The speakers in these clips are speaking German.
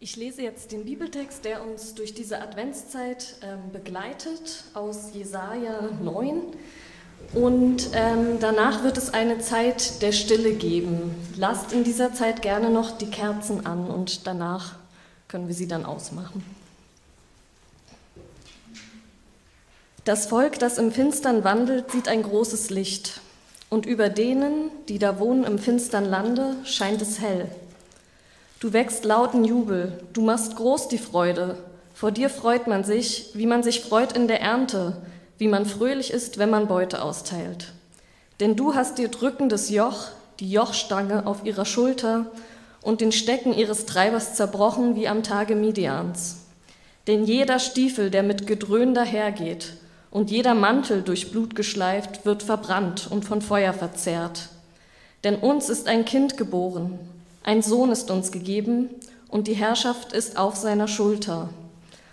Ich lese jetzt den Bibeltext, der uns durch diese Adventszeit ähm, begleitet, aus Jesaja 9. Und ähm, danach wird es eine Zeit der Stille geben. Lasst in dieser Zeit gerne noch die Kerzen an und danach können wir sie dann ausmachen. Das Volk, das im Finstern wandelt, sieht ein großes Licht. Und über denen, die da wohnen im finstern Lande, scheint es hell. Du wächst lauten Jubel, du machst groß die Freude. Vor dir freut man sich, wie man sich freut in der Ernte, wie man fröhlich ist, wenn man Beute austeilt. Denn du hast dir drückendes Joch, die Jochstange auf ihrer Schulter und den Stecken ihres Treibers zerbrochen wie am Tage Midians. Denn jeder Stiefel, der mit Gedröhn dahergeht, und jeder Mantel durch Blut geschleift, wird verbrannt und von Feuer verzehrt. Denn uns ist ein Kind geboren, ein Sohn ist uns gegeben und die Herrschaft ist auf seiner Schulter.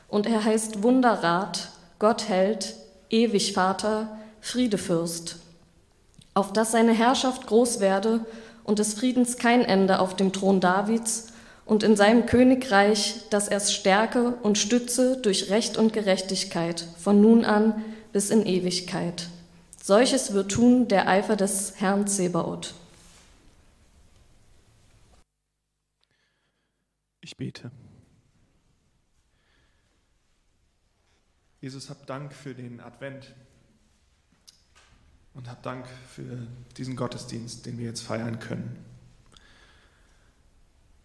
Und er heißt Wunderrat, Gott hält, ewig Vater, Friedefürst. Auf dass seine Herrschaft groß werde und des Friedens kein Ende auf dem Thron Davids und in seinem Königreich, dass er es stärke und stütze durch Recht und Gerechtigkeit von nun an bis in Ewigkeit. Solches wird tun der Eifer des Herrn Zebaoth. Ich bete. Jesus, hab Dank für den Advent und hab Dank für diesen Gottesdienst, den wir jetzt feiern können.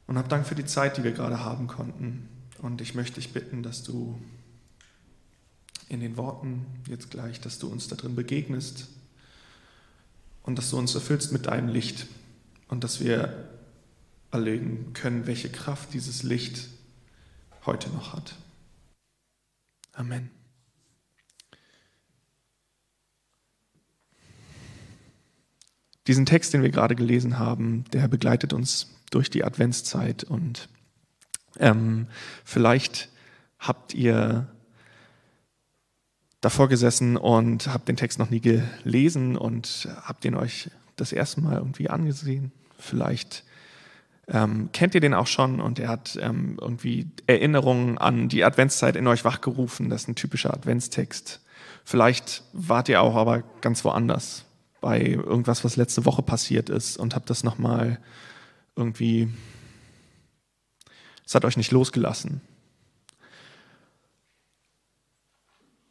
Und hab Dank für die Zeit, die wir gerade haben konnten. Und ich möchte dich bitten, dass du in den Worten jetzt gleich, dass du uns da drin begegnest und dass du uns erfüllst mit deinem Licht und dass wir erlegen können, welche Kraft dieses Licht heute noch hat. Amen. Diesen Text, den wir gerade gelesen haben, der begleitet uns durch die Adventszeit und ähm, vielleicht habt ihr davor gesessen und habt den Text noch nie gelesen und habt ihn euch das erste Mal irgendwie angesehen. Vielleicht ähm, kennt ihr den auch schon und er hat ähm, irgendwie Erinnerungen an die Adventszeit in euch wachgerufen. Das ist ein typischer Adventstext. Vielleicht wart ihr auch aber ganz woanders bei irgendwas, was letzte Woche passiert ist und habt das nochmal irgendwie, es hat euch nicht losgelassen.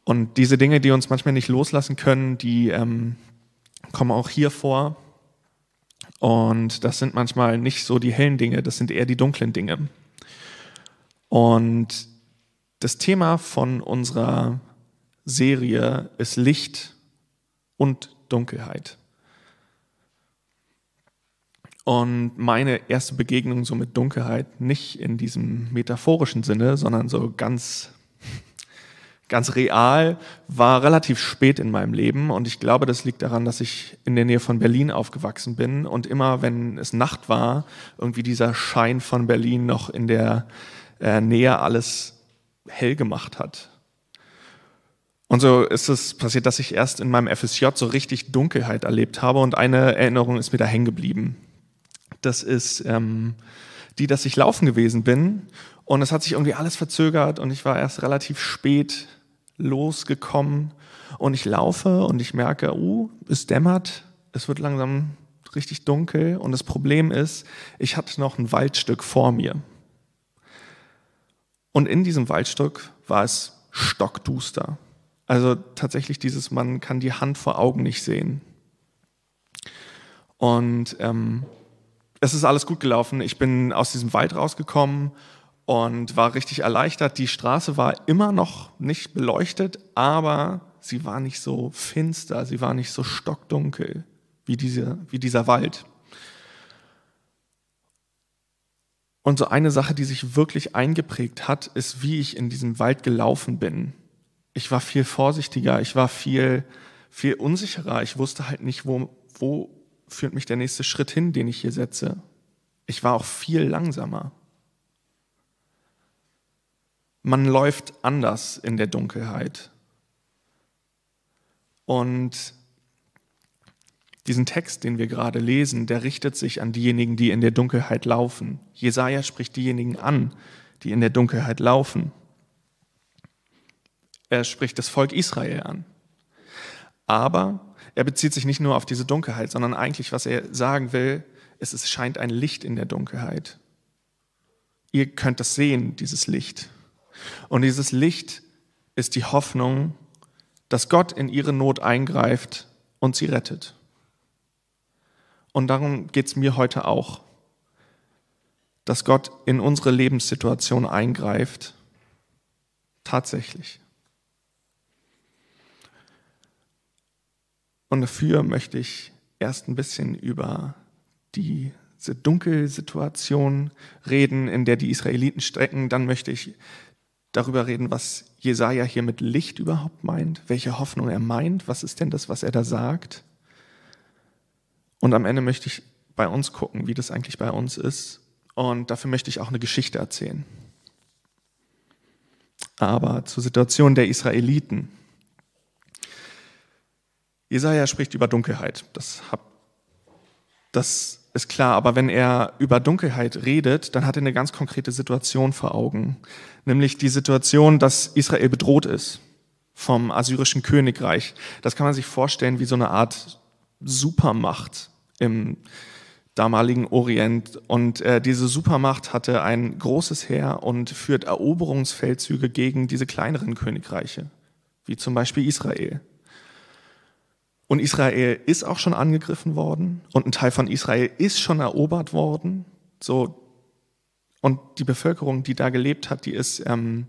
Und diese Dinge, die uns manchmal nicht loslassen können, die ähm, kommen auch hier vor und das sind manchmal nicht so die hellen Dinge, das sind eher die dunklen Dinge. Und das Thema von unserer Serie ist Licht und Dunkelheit. Und meine erste Begegnung so mit Dunkelheit nicht in diesem metaphorischen Sinne, sondern so ganz ganz real, war relativ spät in meinem Leben. Und ich glaube, das liegt daran, dass ich in der Nähe von Berlin aufgewachsen bin. Und immer, wenn es Nacht war, irgendwie dieser Schein von Berlin noch in der äh, Nähe alles hell gemacht hat. Und so ist es passiert, dass ich erst in meinem FSJ so richtig Dunkelheit erlebt habe. Und eine Erinnerung ist mir da hängen geblieben. Das ist ähm, die, dass ich laufen gewesen bin. Und es hat sich irgendwie alles verzögert. Und ich war erst relativ spät losgekommen und ich laufe und ich merke, uh, es dämmert, es wird langsam richtig dunkel und das Problem ist, ich hatte noch ein Waldstück vor mir. Und in diesem Waldstück war es stockduster. Also tatsächlich dieses, man kann die Hand vor Augen nicht sehen. Und ähm, es ist alles gut gelaufen. Ich bin aus diesem Wald rausgekommen und war richtig erleichtert. Die Straße war immer noch nicht beleuchtet, aber sie war nicht so finster, sie war nicht so stockdunkel wie, diese, wie dieser Wald. Und so eine Sache, die sich wirklich eingeprägt hat, ist, wie ich in diesem Wald gelaufen bin. Ich war viel vorsichtiger, ich war viel, viel unsicherer. Ich wusste halt nicht, wo, wo führt mich der nächste Schritt hin, den ich hier setze. Ich war auch viel langsamer. Man läuft anders in der Dunkelheit. Und diesen Text, den wir gerade lesen, der richtet sich an diejenigen, die in der Dunkelheit laufen. Jesaja spricht diejenigen an, die in der Dunkelheit laufen. Er spricht das Volk Israel an. Aber er bezieht sich nicht nur auf diese Dunkelheit, sondern eigentlich, was er sagen will, ist, es scheint ein Licht in der Dunkelheit. Ihr könnt das sehen, dieses Licht. Und dieses Licht ist die Hoffnung, dass Gott in ihre Not eingreift und sie rettet. Und darum geht es mir heute auch, dass Gott in unsere Lebenssituation eingreift. Tatsächlich. Und dafür möchte ich erst ein bisschen über diese Dunkelsituation reden, in der die Israeliten strecken. Dann möchte ich darüber reden, was Jesaja hier mit Licht überhaupt meint, welche Hoffnung er meint, was ist denn das, was er da sagt. Und am Ende möchte ich bei uns gucken, wie das eigentlich bei uns ist. Und dafür möchte ich auch eine Geschichte erzählen. Aber zur Situation der Israeliten. Jesaja spricht über Dunkelheit. Das, hab, das ist klar. Aber wenn er über Dunkelheit redet, dann hat er eine ganz konkrete Situation vor Augen. Nämlich die Situation, dass Israel bedroht ist vom assyrischen Königreich. Das kann man sich vorstellen wie so eine Art Supermacht im damaligen Orient. Und äh, diese Supermacht hatte ein großes Heer und führt Eroberungsfeldzüge gegen diese kleineren Königreiche, wie zum Beispiel Israel. Und Israel ist auch schon angegriffen worden und ein Teil von Israel ist schon erobert worden. So und die Bevölkerung, die da gelebt hat, die ist ähm,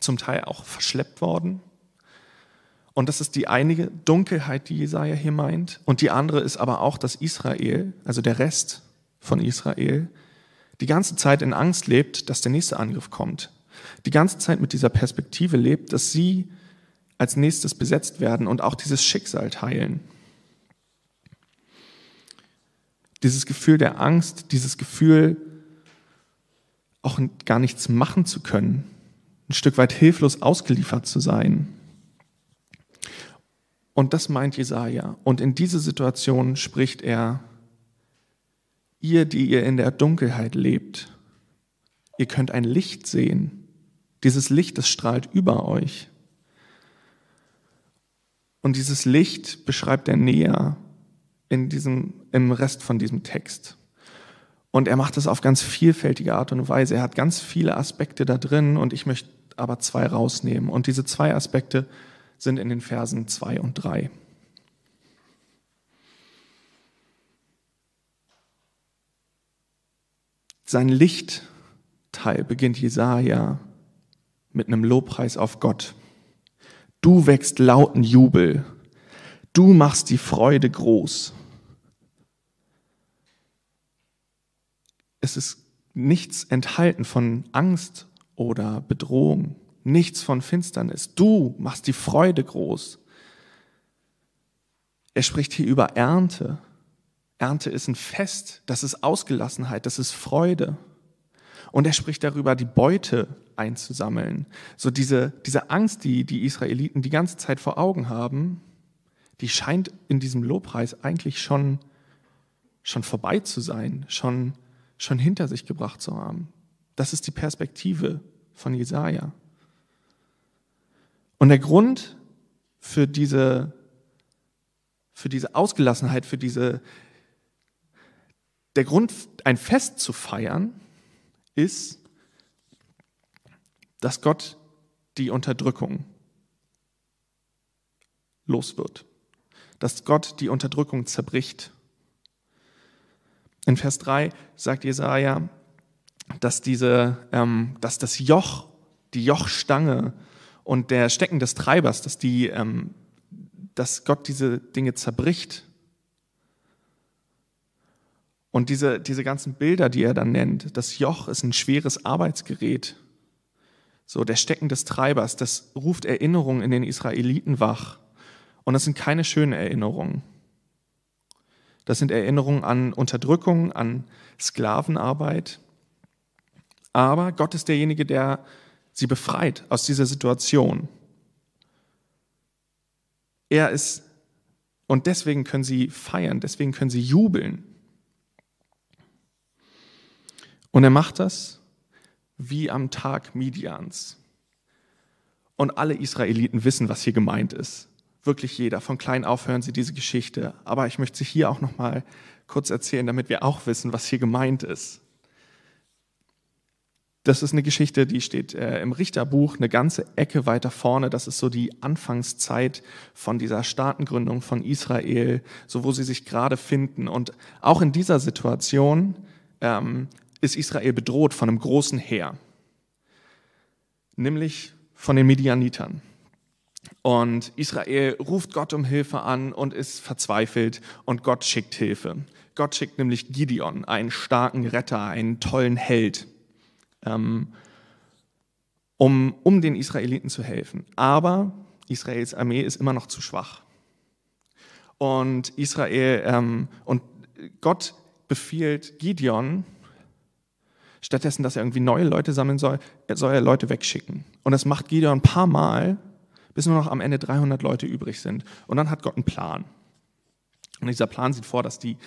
zum Teil auch verschleppt worden. Und das ist die einige Dunkelheit, die Jesaja hier meint. Und die andere ist aber auch, dass Israel, also der Rest von Israel, die ganze Zeit in Angst lebt, dass der nächste Angriff kommt. Die ganze Zeit mit dieser Perspektive lebt, dass sie als nächstes besetzt werden und auch dieses Schicksal teilen. Dieses Gefühl der Angst, dieses Gefühl, auch gar nichts machen zu können, ein Stück weit hilflos ausgeliefert zu sein. Und das meint Jesaja. Und in diese Situation spricht er, ihr, die ihr in der Dunkelheit lebt, ihr könnt ein Licht sehen. Dieses Licht, das strahlt über euch. Und dieses Licht beschreibt er näher in diesem, im Rest von diesem Text. Und er macht das auf ganz vielfältige Art und Weise. Er hat ganz viele Aspekte da drin und ich möchte aber zwei rausnehmen. Und diese zwei Aspekte sind in den Versen 2 und 3. Sein Lichtteil beginnt Jesaja mit einem Lobpreis auf Gott. Du wächst lauten Jubel. Du machst die Freude groß. Es ist nichts enthalten von Angst oder Bedrohung nichts von Finsternis. Du machst die Freude groß. Er spricht hier über Ernte. Ernte ist ein Fest, das ist Ausgelassenheit, das ist Freude. Und er spricht darüber, die Beute einzusammeln. So diese, diese Angst, die die Israeliten die ganze Zeit vor Augen haben, die scheint in diesem Lobpreis eigentlich schon, schon vorbei zu sein, schon, schon hinter sich gebracht zu haben. Das ist die Perspektive von Jesaja. Und der Grund für diese, für diese Ausgelassenheit, für diese, der Grund, ein Fest zu feiern, ist, dass Gott die Unterdrückung los wird. Dass Gott die Unterdrückung zerbricht. In Vers 3 sagt Jesaja, dass, diese, ähm, dass das Joch, die Jochstange und der Stecken des Treibers, dass, die, ähm, dass Gott diese Dinge zerbricht. Und diese, diese ganzen Bilder, die er dann nennt, das Joch ist ein schweres Arbeitsgerät. So, der Stecken des Treibers, das ruft Erinnerungen in den Israeliten wach. Und das sind keine schönen Erinnerungen. Das sind Erinnerungen an Unterdrückung, an Sklavenarbeit. Aber Gott ist derjenige, der sie befreit aus dieser Situation. Er ist, und deswegen können sie feiern, deswegen können sie jubeln. Und er macht das wie am Tag Midians. Und alle Israeliten wissen, was hier gemeint ist. Wirklich jeder. Von klein auf hören sie diese Geschichte. Aber ich möchte sie hier auch noch mal kurz erzählen, damit wir auch wissen, was hier gemeint ist. Das ist eine Geschichte, die steht äh, im Richterbuch eine ganze Ecke weiter vorne. Das ist so die Anfangszeit von dieser Staatengründung von Israel, so wo sie sich gerade finden. Und auch in dieser Situation ähm, ist Israel bedroht von einem großen Heer, nämlich von den Medianitern. Und Israel ruft Gott um Hilfe an und ist verzweifelt und Gott schickt Hilfe. Gott schickt nämlich Gideon, einen starken Retter, einen tollen Held ähm, um, um den Israeliten zu helfen. Aber Israels Armee ist immer noch zu schwach. Und Israel ähm, und Gott befiehlt Gideon, stattdessen, dass er irgendwie neue Leute sammeln soll, soll er Leute wegschicken. Und das macht Gideon ein paar Mal, bis nur noch am Ende 300 Leute übrig sind. Und dann hat Gott einen Plan. Und dieser Plan sieht vor, dass die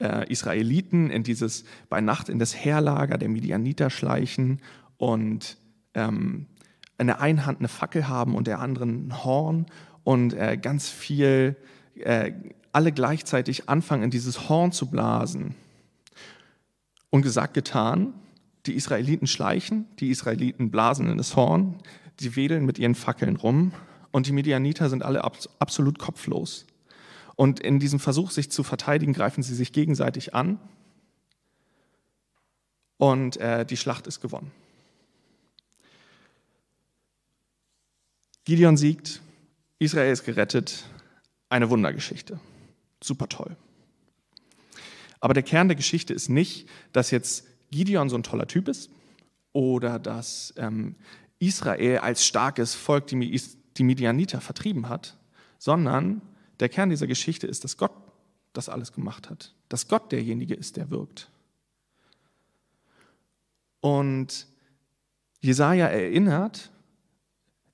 äh, Israeliten in dieses, bei Nacht in das Heerlager der Midianiter schleichen und ähm, in der einen Hand eine Fackel haben und der anderen ein Horn und äh, ganz viel, äh, alle gleichzeitig anfangen, in dieses Horn zu blasen. Und gesagt, getan, die Israeliten schleichen, die Israeliten blasen in das Horn, die wedeln mit ihren Fackeln rum und die Midianiter sind alle absolut kopflos. Und in diesem Versuch, sich zu verteidigen, greifen sie sich gegenseitig an. Und äh, die Schlacht ist gewonnen. Gideon siegt, Israel ist gerettet, eine Wundergeschichte. Super toll. Aber der Kern der Geschichte ist nicht, dass jetzt Gideon so ein toller Typ ist oder dass ähm, Israel als starkes Volk die, die Midianiter vertrieben hat, sondern der Kern dieser Geschichte ist, dass Gott das alles gemacht hat, dass Gott derjenige ist, der wirkt. Und Jesaja erinnert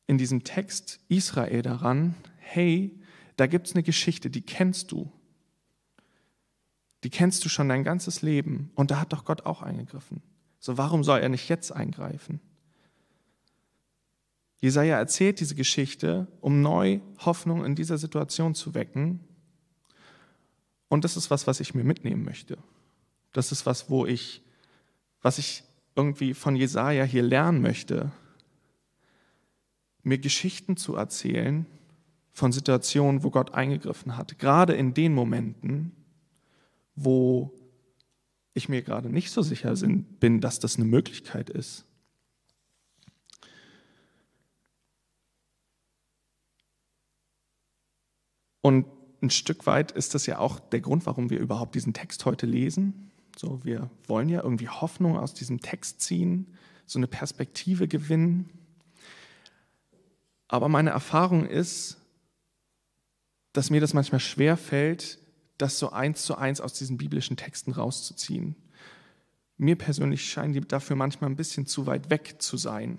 in diesem Text Israel daran, hey, da gibt es eine Geschichte, die kennst du. Die kennst du schon dein ganzes Leben und da hat doch Gott auch eingegriffen. So warum soll er nicht jetzt eingreifen? Jesaja erzählt diese Geschichte, um neu Hoffnung in dieser Situation zu wecken. Und das ist was, was ich mir mitnehmen möchte. Das ist was, wo ich, was ich irgendwie von Jesaja hier lernen möchte. Mir Geschichten zu erzählen von Situationen, wo Gott eingegriffen hat. Gerade in den Momenten, wo ich mir gerade nicht so sicher bin, dass das eine Möglichkeit ist. Und ein Stück weit ist das ja auch der Grund, warum wir überhaupt diesen Text heute lesen. So, wir wollen ja irgendwie Hoffnung aus diesem Text ziehen, so eine Perspektive gewinnen. Aber meine Erfahrung ist, dass mir das manchmal schwer fällt, das so eins zu eins aus diesen biblischen Texten rauszuziehen. Mir persönlich scheinen die dafür manchmal ein bisschen zu weit weg zu sein.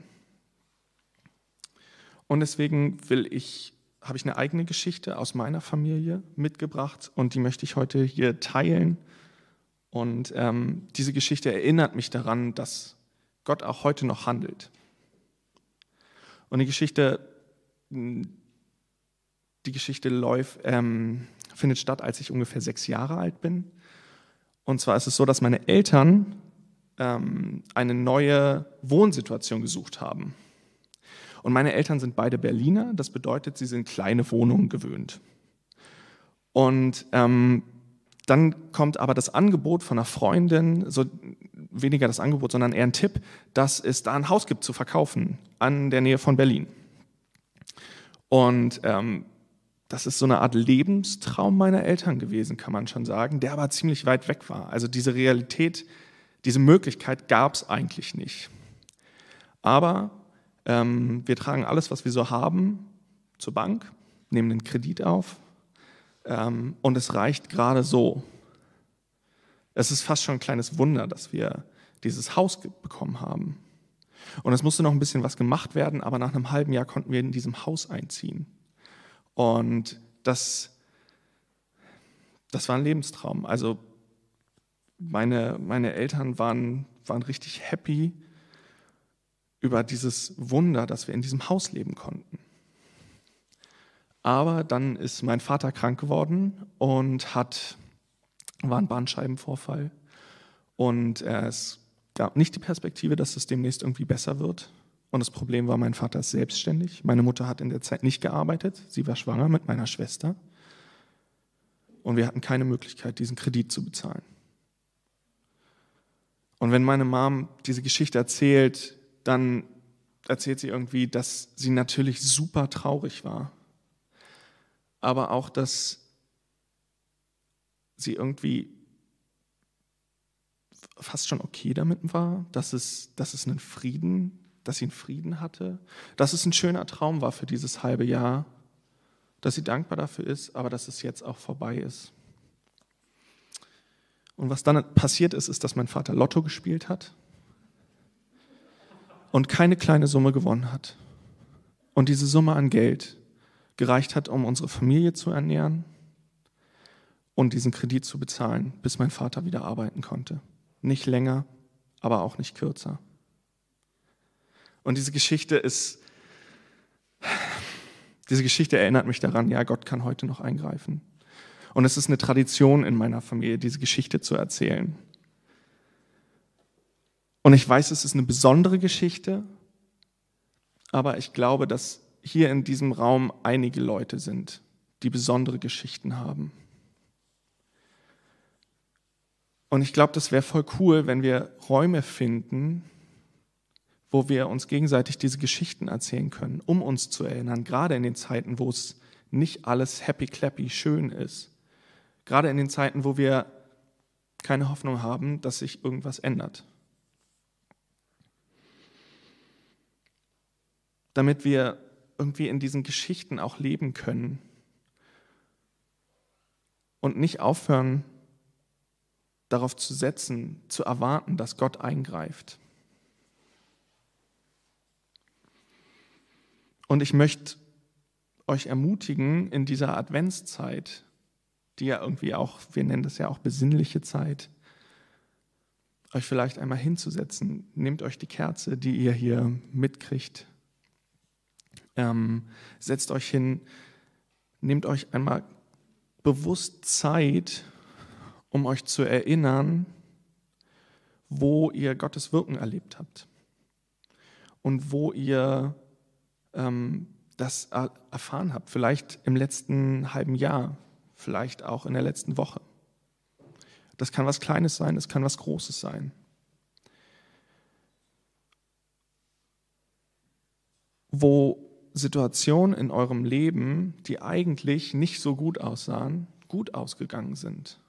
Und deswegen will ich habe ich eine eigene Geschichte aus meiner Familie mitgebracht und die möchte ich heute hier teilen. Und ähm, diese Geschichte erinnert mich daran, dass Gott auch heute noch handelt. Und die Geschichte, die Geschichte läuft, ähm, findet statt, als ich ungefähr sechs Jahre alt bin. Und zwar ist es so, dass meine Eltern ähm, eine neue Wohnsituation gesucht haben. Und meine Eltern sind beide Berliner, das bedeutet, sie sind kleine Wohnungen gewöhnt. Und ähm, dann kommt aber das Angebot von einer Freundin, so weniger das Angebot, sondern eher ein Tipp, dass es da ein Haus gibt zu verkaufen an der Nähe von Berlin. Und ähm, das ist so eine Art Lebenstraum meiner Eltern gewesen, kann man schon sagen, der aber ziemlich weit weg war. Also diese Realität, diese Möglichkeit gab es eigentlich nicht. Aber ähm, wir tragen alles, was wir so haben, zur Bank, nehmen den Kredit auf ähm, und es reicht gerade so. Es ist fast schon ein kleines Wunder, dass wir dieses Haus bekommen haben. Und es musste noch ein bisschen was gemacht werden, aber nach einem halben Jahr konnten wir in diesem Haus einziehen. Und das, das war ein Lebenstraum. Also meine, meine Eltern waren, waren richtig happy über dieses Wunder, dass wir in diesem Haus leben konnten. Aber dann ist mein Vater krank geworden und hat, war ein Bandscheibenvorfall. Und es gab nicht die Perspektive, dass es demnächst irgendwie besser wird. Und das Problem war, mein Vater ist selbstständig. Meine Mutter hat in der Zeit nicht gearbeitet. Sie war schwanger mit meiner Schwester. Und wir hatten keine Möglichkeit, diesen Kredit zu bezahlen. Und wenn meine Mom diese Geschichte erzählt, dann erzählt sie irgendwie, dass sie natürlich super traurig war, aber auch, dass sie irgendwie fast schon okay damit war, dass es, dass es einen Frieden, dass sie einen Frieden hatte, dass es ein schöner Traum war für dieses halbe Jahr, dass sie dankbar dafür ist, aber dass es jetzt auch vorbei ist. Und was dann passiert ist, ist, dass mein Vater Lotto gespielt hat und keine kleine Summe gewonnen hat. Und diese Summe an Geld gereicht hat, um unsere Familie zu ernähren und diesen Kredit zu bezahlen, bis mein Vater wieder arbeiten konnte. Nicht länger, aber auch nicht kürzer. Und diese Geschichte ist, diese Geschichte erinnert mich daran, ja, Gott kann heute noch eingreifen. Und es ist eine Tradition in meiner Familie, diese Geschichte zu erzählen. Und ich weiß, es ist eine besondere Geschichte, aber ich glaube, dass hier in diesem Raum einige Leute sind, die besondere Geschichten haben. Und ich glaube, das wäre voll cool, wenn wir Räume finden, wo wir uns gegenseitig diese Geschichten erzählen können, um uns zu erinnern, gerade in den Zeiten, wo es nicht alles happy clappy schön ist. Gerade in den Zeiten, wo wir keine Hoffnung haben, dass sich irgendwas ändert. damit wir irgendwie in diesen Geschichten auch leben können und nicht aufhören, darauf zu setzen, zu erwarten, dass Gott eingreift. Und ich möchte euch ermutigen, in dieser Adventszeit, die ja irgendwie auch, wir nennen das ja auch besinnliche Zeit, euch vielleicht einmal hinzusetzen. Nehmt euch die Kerze, die ihr hier mitkriegt, ähm, setzt euch hin, nehmt euch einmal bewusst Zeit, um euch zu erinnern, wo ihr Gottes Wirken erlebt habt und wo ihr ähm, das erfahren habt. Vielleicht im letzten halben Jahr, vielleicht auch in der letzten Woche. Das kann was Kleines sein, es kann was Großes sein. Wo Situationen in eurem Leben, die eigentlich nicht so gut aussahen, gut ausgegangen sind.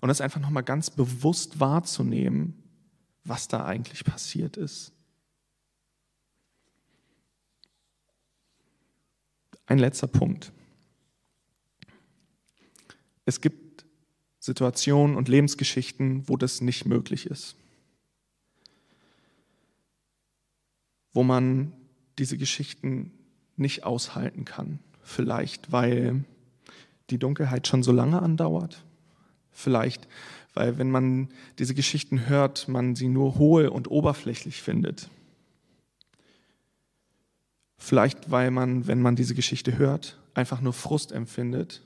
Und das einfach nochmal ganz bewusst wahrzunehmen, was da eigentlich passiert ist. Ein letzter Punkt. Es gibt Situationen und Lebensgeschichten, wo das nicht möglich ist. Wo man diese Geschichten nicht aushalten kann. Vielleicht, weil die Dunkelheit schon so lange andauert. Vielleicht, weil wenn man diese Geschichten hört, man sie nur hohl und oberflächlich findet. Vielleicht, weil man, wenn man diese Geschichte hört, einfach nur Frust empfindet,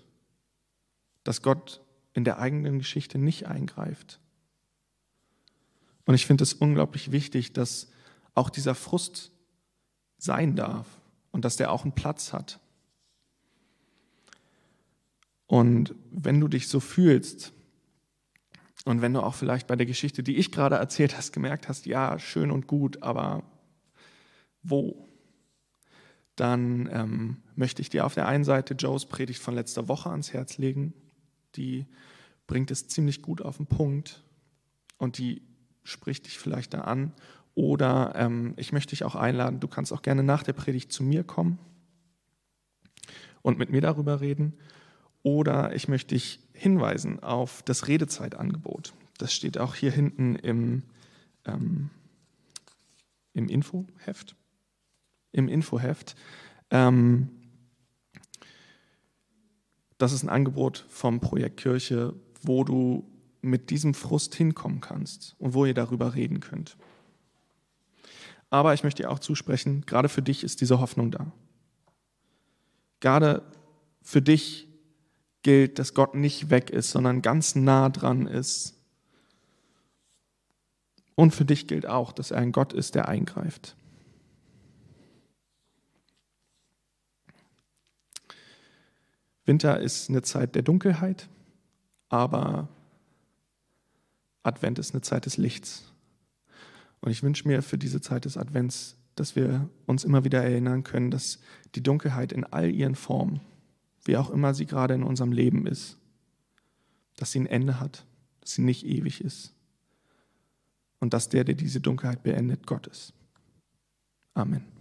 dass Gott in der eigenen Geschichte nicht eingreift. Und ich finde es unglaublich wichtig, dass auch dieser Frust sein darf und dass der auch einen Platz hat. Und wenn du dich so fühlst und wenn du auch vielleicht bei der Geschichte, die ich gerade erzählt hast, gemerkt hast, ja, schön und gut, aber wo? Dann ähm, möchte ich dir auf der einen Seite Joes Predigt von letzter Woche ans Herz legen. Die bringt es ziemlich gut auf den Punkt und die spricht dich vielleicht da an. Oder ähm, ich möchte dich auch einladen, du kannst auch gerne nach der Predigt zu mir kommen und mit mir darüber reden. Oder ich möchte dich hinweisen auf das Redezeitangebot. Das steht auch hier hinten im, ähm, im Infoheft. Im Infoheft. Ähm, das ist ein Angebot vom Projekt Kirche, wo du mit diesem Frust hinkommen kannst und wo ihr darüber reden könnt. Aber ich möchte dir auch zusprechen, gerade für dich ist diese Hoffnung da. Gerade für dich gilt, dass Gott nicht weg ist, sondern ganz nah dran ist. Und für dich gilt auch, dass er ein Gott ist, der eingreift. Winter ist eine Zeit der Dunkelheit, aber Advent ist eine Zeit des Lichts. Und ich wünsche mir für diese Zeit des Advents, dass wir uns immer wieder erinnern können, dass die Dunkelheit in all ihren Formen, wie auch immer sie gerade in unserem Leben ist, dass sie ein Ende hat, dass sie nicht ewig ist. Und dass der, der diese Dunkelheit beendet, Gott ist. Amen.